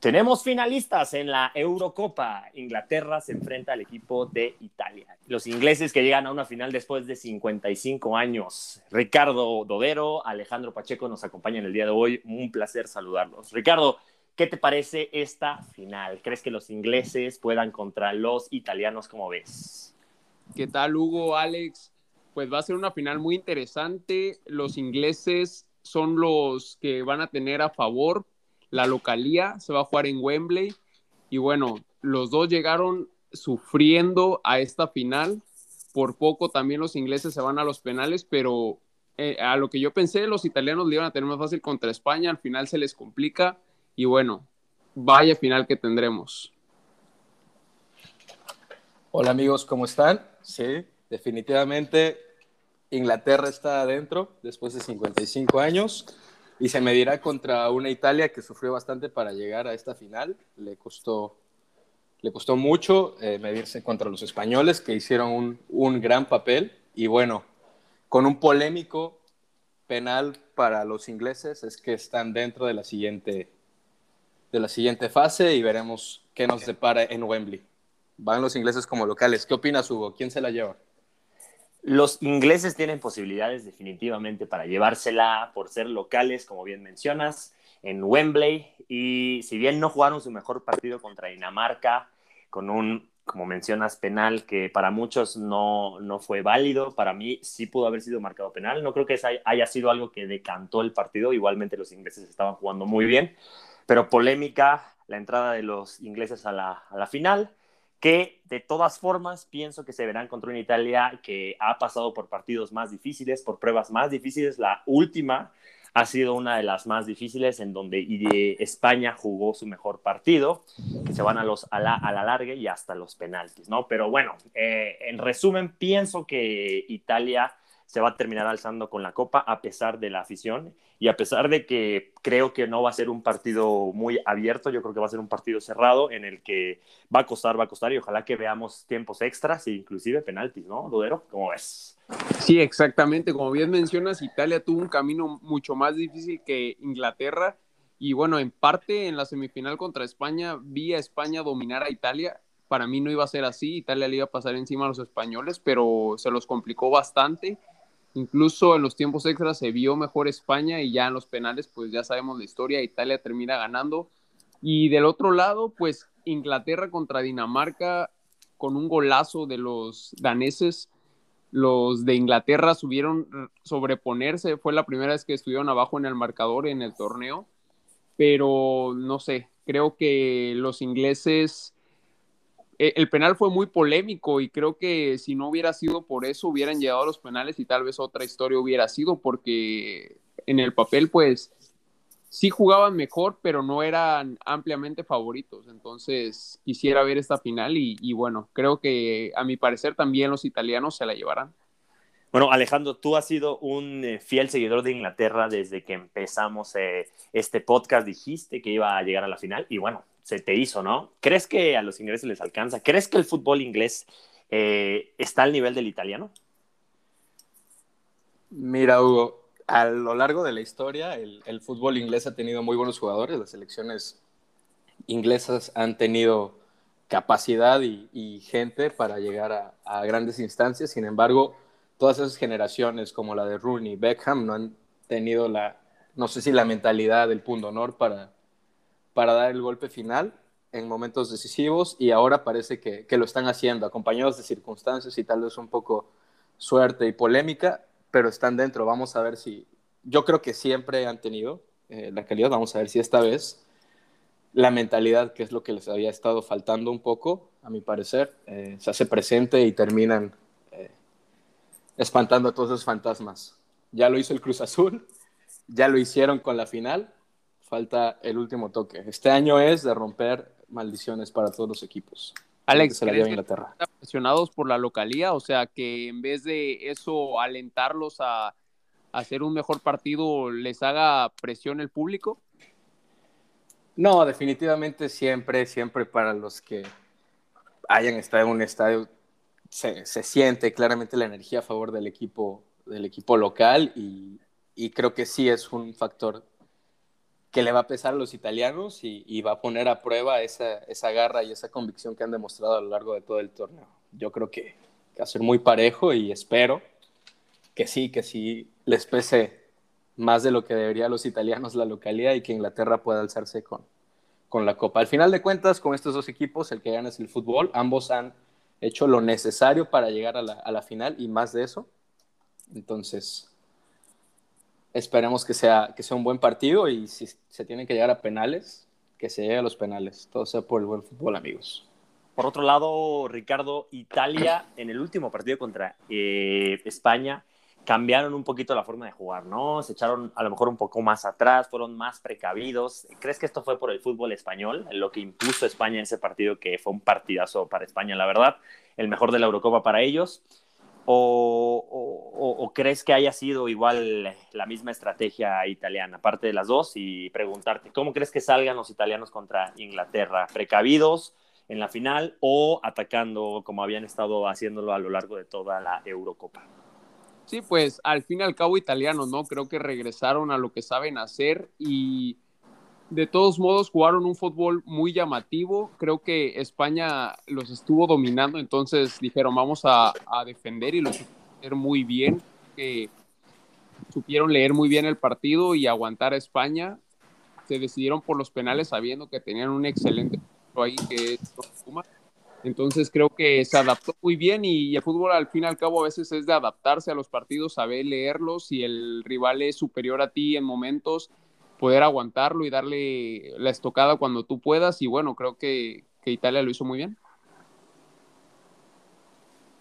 Tenemos finalistas en la Eurocopa. Inglaterra se enfrenta al equipo de Italia. Los ingleses que llegan a una final después de 55 años. Ricardo Dodero, Alejandro Pacheco nos acompañan el día de hoy. Un placer saludarlos. Ricardo, ¿qué te parece esta final? ¿Crees que los ingleses puedan contra los italianos? ¿Cómo ves? ¿Qué tal, Hugo, Alex? Pues va a ser una final muy interesante. Los ingleses son los que van a tener a favor la localía, se va a jugar en Wembley. Y bueno, los dos llegaron sufriendo a esta final. Por poco también los ingleses se van a los penales, pero eh, a lo que yo pensé, los italianos le iban a tener más fácil contra España. Al final se les complica. Y bueno, vaya final que tendremos. Hola amigos, ¿cómo están? Sí, definitivamente Inglaterra está adentro después de 55 años y se medirá contra una Italia que sufrió bastante para llegar a esta final. Le costó, le costó mucho eh, medirse contra los españoles que hicieron un, un, gran papel y bueno, con un polémico penal para los ingleses es que están dentro de la siguiente, de la siguiente fase y veremos qué nos depara en Wembley. Van los ingleses como locales. ¿Qué opinas, Hugo? ¿Quién se la lleva? Los ingleses tienen posibilidades definitivamente para llevársela por ser locales, como bien mencionas, en Wembley. Y si bien no jugaron su mejor partido contra Dinamarca, con un, como mencionas, penal que para muchos no, no fue válido, para mí sí pudo haber sido marcado penal. No creo que haya sido algo que decantó el partido. Igualmente los ingleses estaban jugando muy bien, pero polémica la entrada de los ingleses a la, a la final que de todas formas pienso que se verán contra una Italia que ha pasado por partidos más difíciles, por pruebas más difíciles. La última ha sido una de las más difíciles en donde España jugó su mejor partido, se van a, los, a, la, a la larga y hasta los penaltis, ¿no? Pero bueno, eh, en resumen, pienso que Italia se va a terminar alzando con la copa a pesar de la afición y a pesar de que creo que no va a ser un partido muy abierto, yo creo que va a ser un partido cerrado en el que va a costar, va a costar y ojalá que veamos tiempos extras e inclusive penaltis, ¿no, Dudero? ¿Cómo ves? Sí, exactamente. Como bien mencionas, Italia tuvo un camino mucho más difícil que Inglaterra y bueno, en parte en la semifinal contra España vi a España dominar a Italia. Para mí no iba a ser así, Italia le iba a pasar encima a los españoles, pero se los complicó bastante Incluso en los tiempos extras se vio mejor España y ya en los penales, pues ya sabemos la historia, Italia termina ganando. Y del otro lado, pues Inglaterra contra Dinamarca con un golazo de los daneses. Los de Inglaterra subieron sobreponerse, fue la primera vez que estuvieron abajo en el marcador en el torneo, pero no sé, creo que los ingleses el penal fue muy polémico y creo que si no hubiera sido por eso hubieran llegado a los penales y tal vez otra historia hubiera sido porque en el papel pues sí jugaban mejor pero no eran ampliamente favoritos entonces quisiera ver esta final y, bueno creo que a mi parecer también los italianos se la llevarán. Bueno, Alejandro, tú has sido un eh, fiel seguidor de Inglaterra desde que empezamos eh, este podcast. Dijiste que iba a llegar a la final y bueno, se te hizo, ¿no? ¿Crees que a los ingleses les alcanza? ¿Crees que el fútbol inglés eh, está al nivel del italiano? Mira, Hugo, a lo largo de la historia, el, fútbol inglés ha tenido muy buenos jugadores. Las selecciones inglesas han tenido capacidad y, gente para llegar a, grandes instancias. Sin embargo, todas esas generaciones, como la de Rooney, Beckham, no han tenido la, no sé si la mentalidad del punto honor para, para dar el golpe final en momentos decisivos y ahora parece que, lo están haciendo, acompañados de circunstancias y tal vez un poco suerte y polémica, pero están dentro. Vamos a ver si, yo creo que siempre han tenido eh, la calidad, vamos a ver si esta vez la mentalidad, que es lo que les había estado faltando un poco, a mi parecer, eh, se hace presente y terminan eh, espantando a todos esos fantasmas. Ya lo hizo el Cruz Azul, ya lo hicieron con la final falta el último toque. Este año es de romper maldiciones para todos los equipos. Alex, ¿crees que están presionados por la localía? O sea, que en vez de eso alentarlos a, hacer un mejor partido, les haga presión el público? No, definitivamente siempre, siempre para los que hayan estado en un estadio, se, siente claramente la energía a favor del equipo, del equipo local y, y creo que sí es un factor que le va a pesar a los italianos y, va a poner a prueba esa, esa, garra y esa convicción que han demostrado a lo largo de todo el torneo. Yo creo que va a ser muy parejo y espero que sí, que sí les pese más de lo que debería a los italianos la localidad y que Inglaterra pueda alzarse con, con la Copa. Al final de cuentas, con estos dos equipos, el que gana es el fútbol. Ambos han hecho lo necesario para llegar a la, a la final y más de eso. Entonces, esperemos que sea, que sea un buen partido y si se tienen que llegar a penales, que se llegue a los penales. Todo sea por el buen fútbol, amigos. Por otro lado, Ricardo, Italia en el último partido contra eh, España cambiaron un poquito la forma de jugar, ¿no? Se echaron a lo mejor un poco más atrás, fueron más precavidos. ¿Crees que esto fue por el fútbol español, lo que impuso España en ese partido, que fue un partidazo para España, la verdad? El mejor de la Eurocopa para ellos. O, crees que haya sido igual la misma estrategia italiana, aparte de las dos, y preguntarte, ¿cómo crees que salgan los italianos contra Inglaterra? ¿Precavidos en la final o atacando como habían estado haciéndolo a lo largo de toda la Eurocopa? Sí, pues al fin y al cabo italianos, ¿no? Creo que regresaron a lo que saben hacer y de todos modos jugaron un fútbol muy llamativo. Creo que España los estuvo dominando, entonces dijeron vamos a, defender y lo supieron muy bien. Que supieron leer muy bien el partido y aguantar a España. Se decidieron por los penales sabiendo que tenían un excelente ahí que es Entonces creo que se adaptó muy bien y, el fútbol al fin y al cabo a veces es de adaptarse a los partidos, saber leerlos y el rival es superior a ti en momentos poder aguantarlo y darle la estocada cuando tú puedas. Y bueno, creo que, Italia lo hizo muy bien.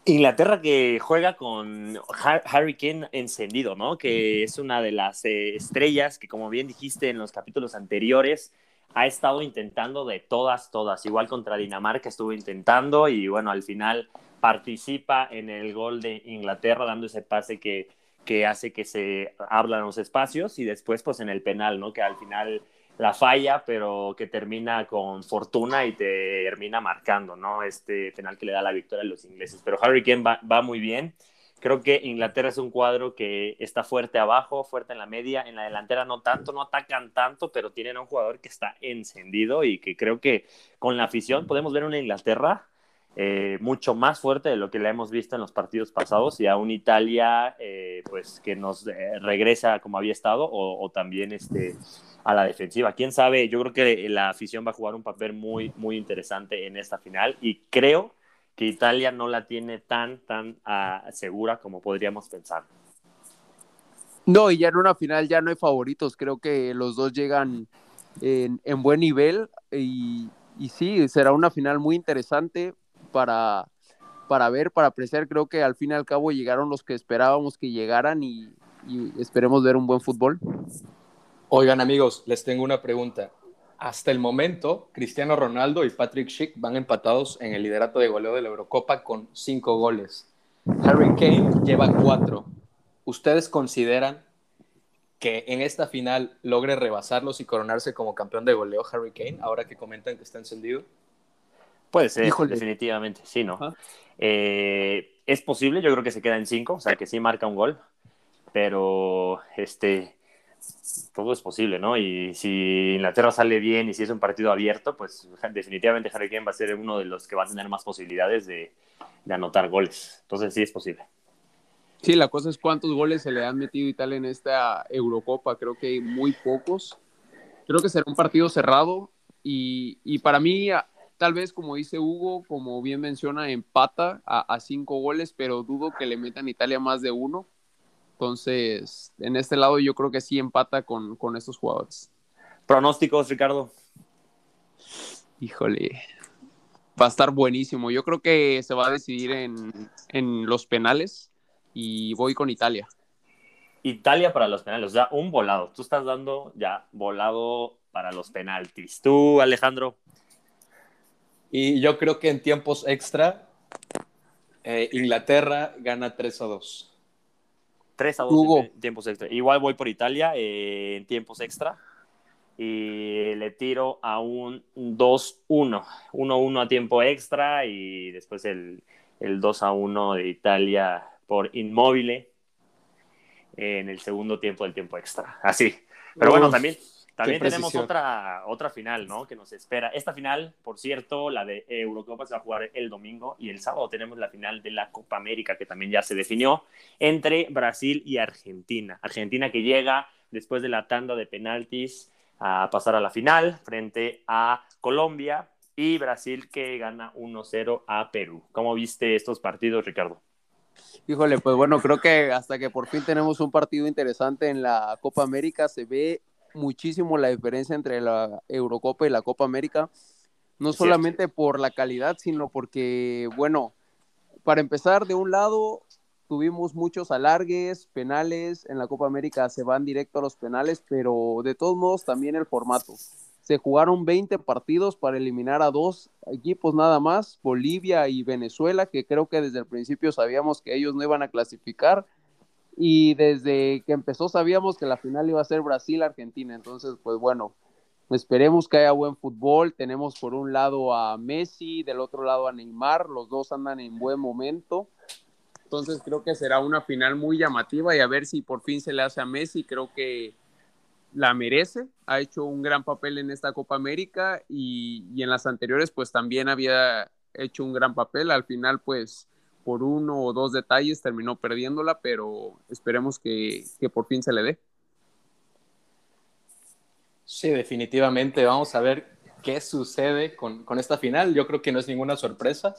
Inglaterra que juega con Harry Kane encendido, ¿no? Que es una de las eh, estrellas que, como bien dijiste en los capítulos anteriores, ha estado intentando de todas, todas. Igual contra Dinamarca estuvo intentando y bueno, al final participa en el gol de Inglaterra dando ese pase que que hace que se hablan los espacios y después pues en el penal, ¿no? Que al final la falla, pero que termina con fortuna y te termina marcando, ¿no? Este penal que le da la victoria a los ingleses. Pero Harry Kane va, muy bien. Creo que Inglaterra es un cuadro que está fuerte abajo, fuerte en la media, en la delantera no tanto, no atacan tanto, pero tienen un jugador que está encendido y que creo que con la afición podemos ver una Inglaterra eh, mucho más fuerte de lo que la hemos visto en los partidos pasados y a un Italia eh, pues que nos eh, regresa como había estado o, también este, a la defensiva. Quién sabe, yo creo que la afición va a jugar un papel muy, muy interesante en esta final y creo que Italia no la tiene tan, tan ah, segura como podríamos pensar. No, y ya en una final ya no hay favoritos, creo que los dos llegan en, en buen nivel y, y sí, será una final muy interesante para, para ver, para apreciar. Creo que al fin y al cabo llegaron los que esperábamos que llegaran y, esperemos ver un buen fútbol. Oigan amigos, les tengo una pregunta. Hasta el momento, Cristiano Ronaldo y Patrick Schick van empatados en el liderato de goleo de la Eurocopa con cinco goles. Harry Kane lleva cuatro. ¿Ustedes consideran que en esta final logre rebasarlos y coronarse como campeón de goleo Harry Kane, ahora que comentan que está encendido? Puede ser, definitivamente, sí, ¿no? Eh, es posible, yo creo que se queda en cinco, o sea, que sí marca un gol, pero este, todo es posible, ¿no? Y si Inglaterra sale bien y si es un partido abierto, pues definitivamente Harry Kane va a ser uno de los que va a tener más posibilidades de, de anotar goles. Entonces sí es posible. Sí, la cosa es cuántos goles se le han metido Italia en esta Eurocopa. Creo que muy pocos. Creo que será un partido cerrado y, y para mí Tal vez, como dice Hugo, como bien menciona, empata a, cinco goles, pero dudo que le metan Italia más de uno. Entonces, en este lado yo creo que sí empata con, con estos jugadores. Pronósticos, Ricardo. Híjole, va a estar buenísimo. Yo creo que se va a decidir en, en los penales y voy con Italia. Italia para los penales, o sea, un volado. Tú estás dando ya volado para los penaltis. ¿Tú, Alejandro? Y yo creo que en tiempos extra, eh, Inglaterra gana 3 a 2. 3 a 2 en tiempos extra. Igual voy por Italia eh, en tiempos extra. Y le tiro a un 2-1. 1-1 a tiempo extra y después el, el 2 a 1 de Italia por inmóvil en el segundo tiempo del tiempo extra. Así. Pero bueno, también También tenemos otra, otra final, ¿no? Que nos espera. Esta final, por cierto, la de Eurocopa se va a jugar el domingo y el sábado tenemos la final de la Copa América que también ya se definió entre Brasil y Argentina. Argentina que llega después de la tanda de penaltis a pasar a la final frente a Colombia y Brasil que gana 1-0 a Perú. ¿Cómo viste estos partidos, Ricardo? Híjole, pues bueno, creo que hasta que por fin tenemos un partido interesante en la Copa América se ve muchísimo la diferencia entre la Eurocopa y la Copa América, no solamente por la calidad, sino porque, bueno, para empezar, de un lado, tuvimos muchos alargues, penales, en la Copa América se van directo a los penales, pero de todos modos también el formato. Se jugaron 20 partidos para eliminar a dos equipos nada más, Bolivia y Venezuela, que creo que desde el principio sabíamos que ellos no iban a clasificar y desde que empezó sabíamos que la final iba a ser Brasil-Argentina. Entonces, pues bueno, esperemos que haya buen fútbol. Tenemos por un lado a Messi, del otro lado a Neymar, los dos andan en buen momento. Entonces creo que será una final muy llamativa y a ver si por fin se le hace a Messi. Creo que la merece, ha hecho un gran papel en esta Copa América y, y en las anteriores pues también había hecho un gran papel. Al final pues por uno o dos detalles terminó perdiéndola, pero esperemos que, por fin se le dé. Sí, definitivamente. Vamos a ver qué sucede con, esta final. Yo creo que no es ninguna sorpresa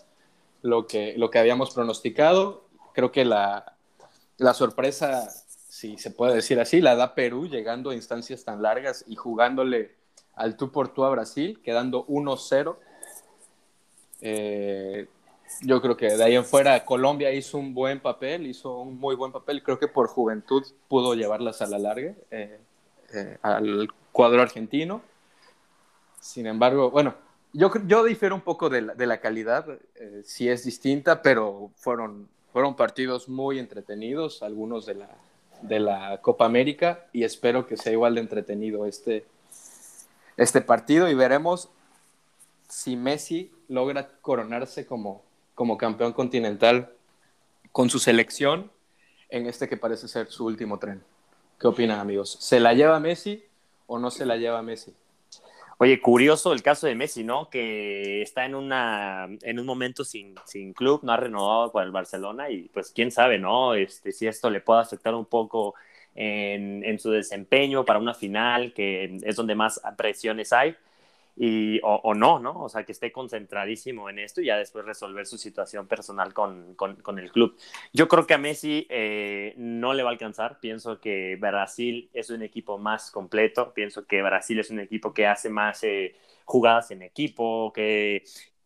lo que, lo que habíamos pronosticado. Creo que la, la sorpresa, si se puede decir así, la da Perú llegando a instancias tan largas y jugándole al tú por tú a Brasil, quedando 1-0. Eh, yo creo que de ahí en fuera Colombia hizo un buen papel, hizo un muy buen papel. Creo que por juventud pudo llevarlas a la larga eh, eh, al cuadro argentino. Sin embargo, bueno, yo, yo difiero un poco de la, de la calidad, eh, sí es distinta, pero fueron, fueron partidos muy entretenidos, algunos de la, de la Copa América, y espero que sea igual de entretenido este, este partido y veremos si Messi logra coronarse como como campeón continental con su selección en este que parece ser su último tren. ¿Qué opinan, amigos? ¿Se la lleva Messi o no se la lleva Messi? Oye, curioso el caso de Messi, ¿no? Que está en, una, en un momento sin, sin club, no ha renovado con el Barcelona y pues quién sabe, ¿no? Este, si esto le puede afectar un poco en, en su desempeño para una final, que es donde más presiones hay y, o, no, ¿no? O sea, que esté concentradísimo en esto y ya después resolver su situación personal con, con, el club. Yo creo que a Messi eh, no le va a alcanzar. Pienso que Brasil es un equipo más completo. Pienso que Brasil es un equipo que hace más eh, jugadas en equipo, que,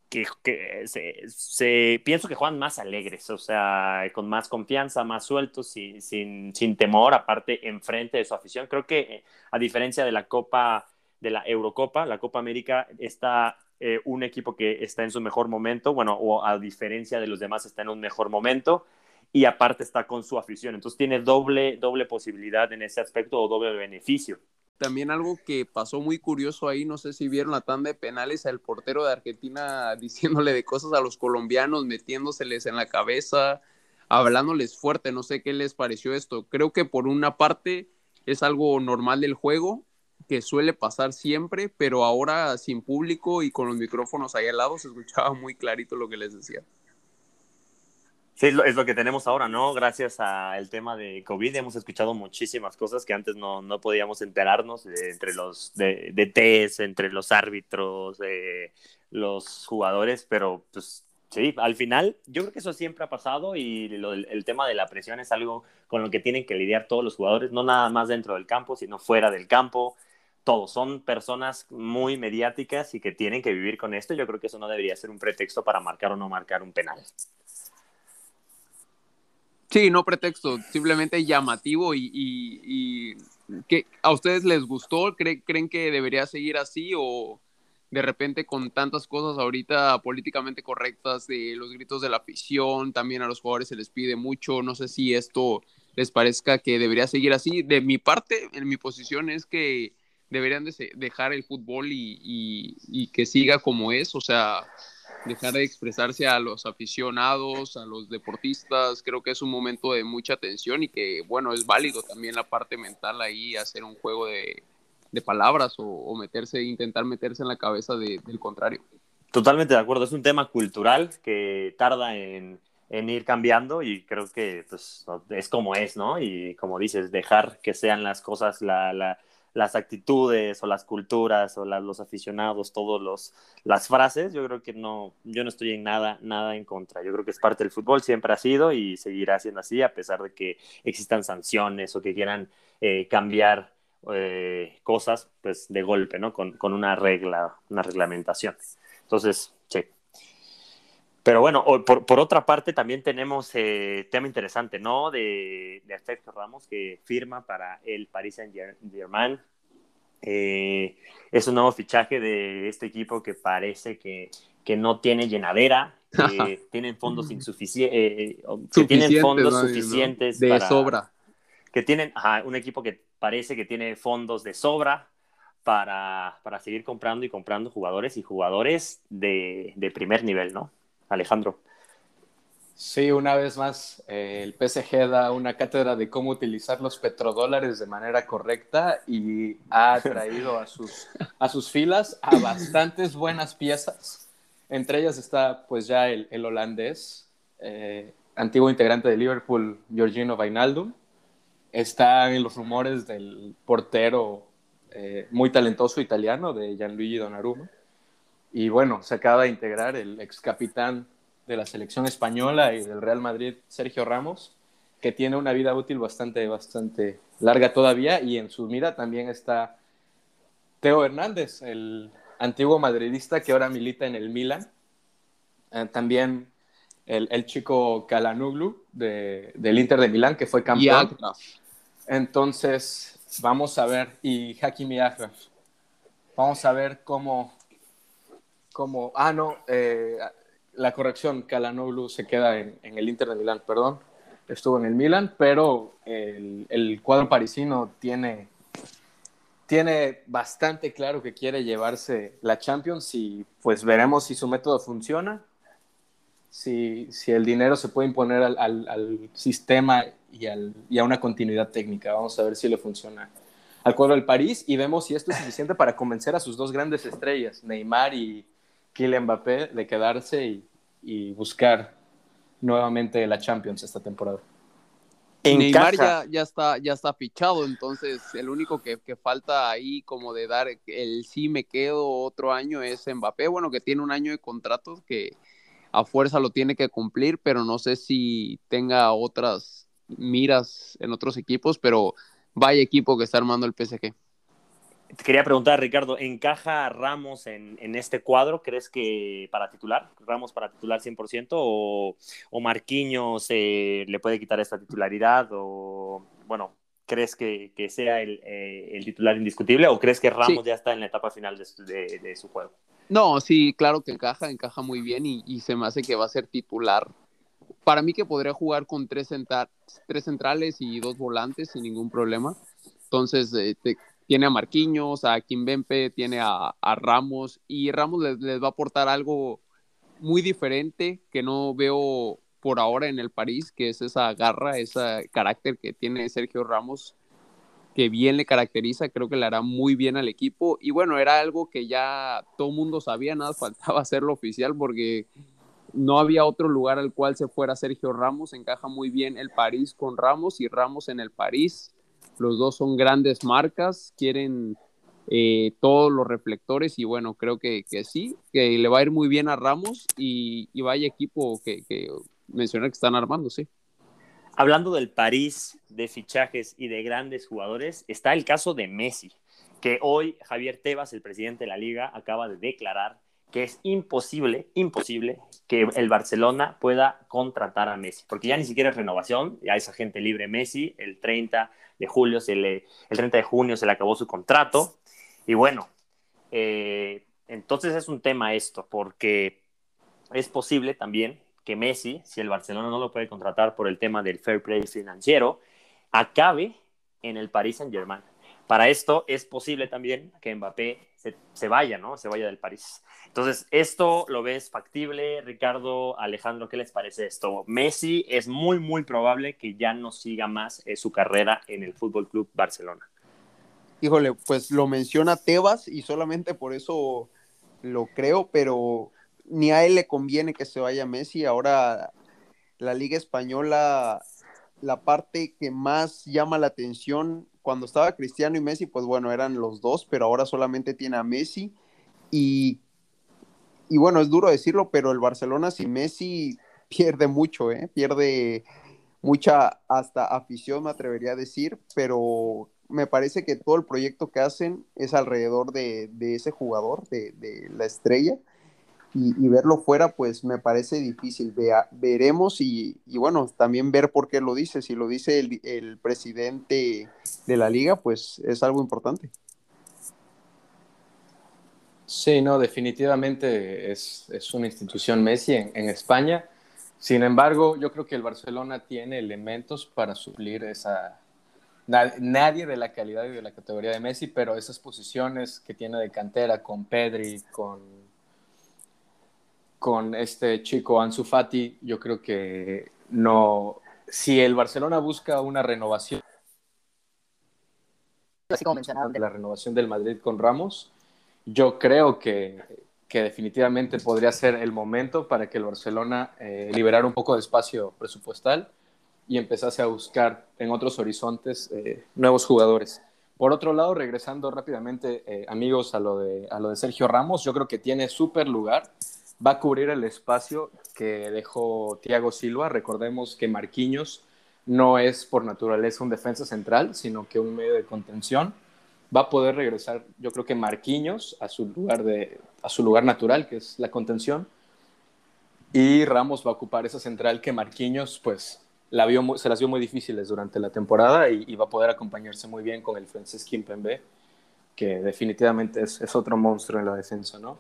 que, se, se, pienso que juegan más alegres, o sea, con más confianza, más sueltos, sin, sin, sin temor, aparte enfrente de su afición. Creo que eh, a diferencia de la Copa de la Eurocopa, la Copa América, está eh, un equipo que está en su mejor momento, bueno, o a diferencia de los demás está en un mejor momento y aparte está con su afición. Entonces tiene doble, doble posibilidad en ese aspecto o doble beneficio. También algo que pasó muy curioso ahí, no sé si vieron la tanda de penales al portero de Argentina diciéndole de cosas a los colombianos, metiéndoseles en la cabeza, hablándoles fuerte, no sé qué les pareció esto. Creo que por una parte es algo normal del juego, que suele pasar siempre, pero ahora sin público y con los micrófonos ahí al lado se escuchaba muy clarito lo que les decía. Sí, es lo, que tenemos ahora, ¿no? Gracias al tema de COVID hemos escuchado muchísimas cosas que antes no, no podíamos enterarnos entre los de, de test, entre los árbitros, los jugadores, pero pues sí, al final yo creo que eso siempre ha pasado y el tema de la presión es algo con lo que tienen que lidiar todos los jugadores, no nada más dentro del campo, sino fuera del campo todos son personas muy mediáticas y que tienen que vivir con esto. Yo creo que eso no debería ser un pretexto para marcar o no marcar un penal. Sí, no pretexto, simplemente llamativo y, que a ustedes les gustó, ¿Creen, que debería seguir así o de repente con tantas cosas ahorita políticamente correctas de los gritos de la afición, también a los jugadores se les pide mucho, no sé si esto les parezca que debería seguir así. De mi parte, en mi posición es que deberían de dejar el fútbol y, que siga como es, o sea, dejar de expresarse a los aficionados, a los deportistas, creo que es un momento de mucha tensión y que, bueno, es válido también la parte mental ahí, hacer un juego de, palabras o, meterse, intentar meterse en la cabeza del contrario. Totalmente de acuerdo, es un tema cultural que tarda en, ir cambiando y creo que pues, es como es, ¿no? Y como dices, dejar que sean las cosas, la, las actitudes o las culturas o los aficionados, todas las frases, yo creo que no, yo no estoy en nada, nada en contra. Yo creo que es parte del fútbol, siempre ha sido y seguirá siendo así, a pesar de que existan sanciones o que quieran eh, cambiar eh, cosas, pues de golpe, ¿no? Con, con, una regla, una reglamentación. Entonces. Pero bueno, por, por otra parte también tenemos eh, tema interesante, ¿no? De, de Sergio Ramos que firma para el Paris Saint-Germain. Eh, es un nuevo fichaje de este equipo que parece que, que no tiene llenadera, que tienen fondos insuficientes, eh, que tienen fondos suficientes de sobra. Que tienen un equipo que parece que tiene fondos de sobra para, para seguir comprando y comprando jugadores y jugadores de, de primer nivel, ¿no? Alejandro. Sí, una vez más, eh, el PSG da una cátedra de cómo utilizar los petrodólares de manera correcta y ha traído a sus, a sus filas a bastantes buenas piezas. Entre ellas está pues ya el, el holandés, eh, antiguo integrante de Liverpool, Georgino Wijnaldum. Está en los rumores del portero eh, muy talentoso italiano de Gianluigi Donnarumma. Y bueno, se acaba de integrar el ex capitán de la selección española y del Real Madrid, Sergio Ramos, que tiene una vida útil bastante, bastante larga todavía. Y en su mira también está Teo Hernández, el antiguo madridista que ahora milita en el Milan. Eh, también el, chico Kalanuglu del Inter de Milán, que fue campeón. Entonces, vamos a ver, y Hakimi vamos a ver cómo, como, ah, no, eh, la corrección, Calanoglu se queda en, el Inter de Milán, perdón, estuvo en el Milan, pero el, cuadro parisino tiene, tiene bastante claro que quiere llevarse la Champions y pues veremos si su método funciona, si, si el dinero se puede imponer al, al, sistema y, al, y, a una continuidad técnica. Vamos a ver si le funciona al cuadro del París y vemos si esto es suficiente para convencer a sus dos grandes estrellas, Neymar y, Kylian Mbappé de quedarse y, buscar nuevamente la Champions esta temporada. Neymar ya, ya, está, ya está fichado, entonces el único que, falta ahí como de dar el sí me quedo otro año es Mbappé, bueno, que tiene un año de contratos que a fuerza lo tiene que cumplir, pero no sé si tenga otras miras en otros equipos, pero vaya equipo que está armando el PSG. Te quería preguntar, Ricardo, ¿encaja Ramos en, este cuadro? ¿Crees que para titular? ¿Ramos para titular 100%? ¿O, o Marquinhos eh, le puede quitar esta titularidad? ¿O, bueno, crees que, sea eh, el, titular indiscutible? ¿O crees que Ramos ya está en la etapa final de, su juego? No, sí, claro que encaja, encaja muy bien y, se me hace que va a ser titular. Para mí que podría jugar con tres, tres centrales y dos volantes sin ningún problema. Entonces, eh, tiene a Marquinhos, a Kimbempe, tiene a, Ramos y Ramos les, va a aportar algo muy diferente que no veo por ahora en el París, que es esa garra, ese carácter que tiene Sergio Ramos, que bien le caracteriza, creo que le hará muy bien al equipo. Y bueno, era algo que ya todo mundo sabía, nada faltaba hacerlo oficial porque no había otro lugar al cual se fuera Sergio Ramos, encaja muy bien el París con Ramos y Ramos en el París los dos son grandes marcas, quieren eh, todos los reflectores y bueno, creo que, sí, que le va a ir muy bien a Ramos y, vaya equipo que, que menciona que están armando, sí. Hablando del París, de fichajes y de grandes jugadores, está el caso de Messi, que hoy Javier Tebas, el presidente de la liga, acaba de declarar que es imposible, imposible que el Barcelona pueda contratar a Messi, porque ya ni siquiera es renovación, ya es agente libre Messi, el 30 de julio, se le, el 30 de junio se le acabó su contrato, y bueno, eh, entonces es un tema esto, porque es posible también que Messi, si el Barcelona no lo puede contratar por el tema del fair play financiero, acabe en el Paris Saint Germain. Para esto es posible también que Mbappé se, vaya, ¿no? Se vaya del París. Entonces, ¿esto lo ves factible, Ricardo, Alejandro? ¿Qué les parece esto? Messi es muy, muy probable que ya no siga más eh, su carrera en el Fútbol Club Barcelona. híjole, pues lo menciona Tebas y solamente por eso lo creo, pero ni a él le conviene que se vaya Messi. Ahora la Liga Española, la parte que más llama la atención cuando estaba Cristiano y Messi, pues bueno, eran los dos, pero ahora solamente tiene a Messi. Y, y bueno, es duro decirlo, pero el Barcelona sin Messi pierde mucho, ¿eh? pierde mucha hasta afición, me atrevería a decir, pero me parece que todo el proyecto que hacen es alrededor de, ese jugador, de, la estrella, y, verlo fuera, pues me parece difícil. veremos y, bueno, también ver por qué lo dice. Si lo dice el, presidente de la liga, pues es algo importante. Sí, no, definitivamente es, una institución Messi en España. Sin embargo, yo creo que el Barcelona tiene elementos para suplir esa, nadie de la calidad y de la categoría de Messi, pero esas posiciones que tiene de cantera con Pedri, con, con este chico Ansu Fati, yo creo que no. Si el Barcelona busca una renovación, así como mencionaron, de la renovación del Madrid con Ramos, yo creo que, que definitivamente podría ser el momento para que el Barcelona eh, liberara un poco de espacio presupuestal y empezase a buscar en otros horizontes eh, nuevos jugadores. Por otro lado, regresando rápidamente, eh, amigos, a lo, de, a lo de Sergio Ramos, yo creo que tiene súper lugar. Va a cubrir el espacio que dejó Thiago Silva. Recordemos que Marquinhos no es por naturaleza un defensa central, sino que un medio de contención. Va a poder regresar, yo creo que Marquinhos a su lugar, de, a su lugar natural, que es la contención. Y Ramos va a ocupar esa central que Marquinhos, pues, la vio, se las vio muy difíciles durante la temporada y, va a poder acompañarse muy bien con el francés Kimpembe, que definitivamente es, otro monstruo en la defensa, ¿no?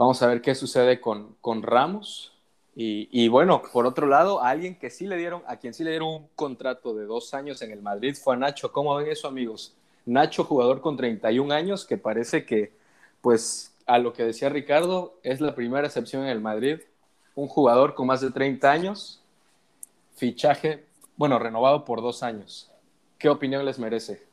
Vamos a ver qué sucede con, con Ramos. Y, bueno, por otro lado, a alguien que sí le dieron, a quien sí le dieron un contrato de dos años en el Madrid fue a Nacho. ¿Cómo ven eso, amigos? Nacho, jugador con 31 años, que parece que, pues, a lo que decía Ricardo, es la primera excepción en el Madrid. Un jugador con más de 30 años, fichaje, bueno, renovado por dos años. ¿Qué opinión les merece?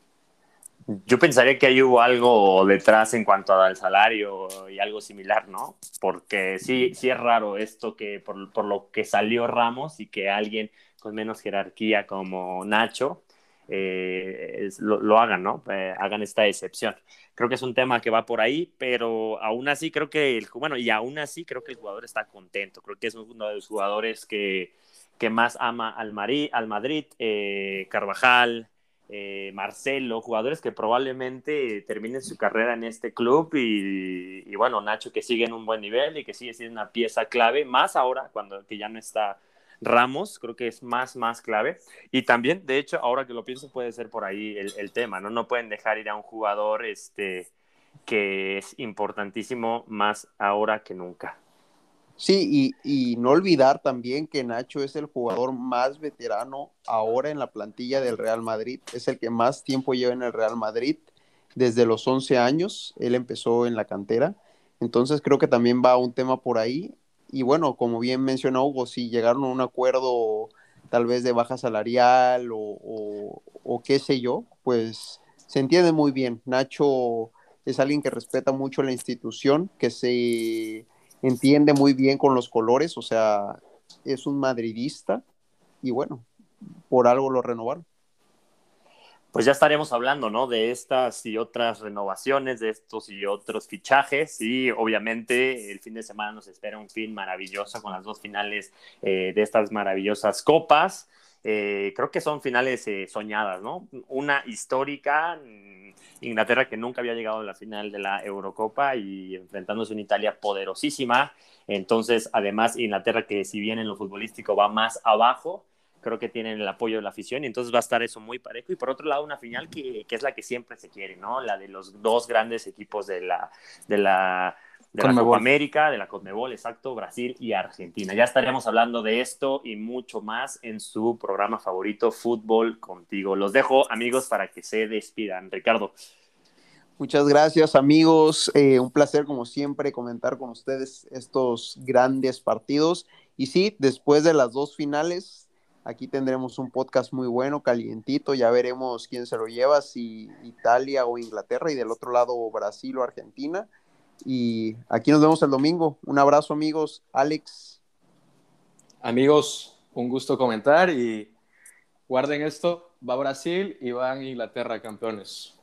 Yo pensaría que ahí hubo algo detrás en cuanto al salario y algo similar, ¿no? Porque sí, sí es raro esto que por, por lo que salió Ramos y que alguien con menos jerarquía como Nacho eh, lo, hagan, ¿no? Eh, hagan esta excepción. Creo que es un tema que va por ahí, pero aún así creo que, el, bueno, y aún así creo que el jugador está contento. Creo que es uno de los jugadores que, que más ama al, al Madrid, eh, Carvajal, eh, Marcelo, jugadores que probablemente terminen su carrera en este club y, bueno, Nacho que sigue en un buen nivel y que sigue siendo una pieza clave, más ahora cuando que ya no está Ramos, creo que es más, más clave. Y también, de hecho, ahora que lo pienso, puede ser por ahí el, el tema, ¿no? No pueden dejar ir a un jugador este, que es importantísimo más ahora que nunca. Sí, y, no olvidar también que Nacho es el jugador más veterano ahora en la plantilla del Real Madrid. Es el que más tiempo lleva en el Real Madrid. Desde los 11 años, él empezó en la cantera. Entonces creo que también va un tema por ahí. Y bueno, como bien mencionó Hugo, si llegaron a un acuerdo tal vez de baja salarial o, o qué sé yo, pues se entiende muy bien. Nacho es alguien que respeta mucho la institución, que se entiende muy bien con los colores, o sea, es un madridista y bueno, por algo lo renovaron. Pues ya estaremos hablando, ¿no? De estas y otras renovaciones, de estos y otros fichajes y obviamente el fin de semana nos espera un fin maravilloso con las dos finales eh, de estas maravillosas copas. Eh, creo que son finales eh, soñadas, ¿no? Una histórica, mm, Inglaterra que nunca había llegado a la final de la Eurocopa y enfrentándose a una Italia poderosísima. Entonces, además, Inglaterra que si bien en lo futbolístico va más abajo, creo que tienen el apoyo de la afición y entonces va a estar eso muy parejo. Y por otro lado, una final que, que es la que siempre se quiere, ¿no? La de los dos grandes equipos de la, de la de la Copa América, de la Conmebol, exacto, Brasil y Argentina. Ya estaríamos hablando de esto y mucho más en su programa favorito, Fútbol Contigo. Los dejo, amigos, para que se despidan. Ricardo. Muchas gracias, amigos. Eh, un placer, como siempre, comentar con ustedes estos grandes partidos. Y sí, después de las dos finales, Aquí tendremos un podcast muy bueno, calientito, ya veremos quién se lo lleva, si Italia o Inglaterra y del otro lado Brasil o Argentina. Y aquí nos vemos el domingo. Un abrazo amigos. Alex. Amigos, un gusto comentar y guarden esto. Va Brasil y van Inglaterra campeones.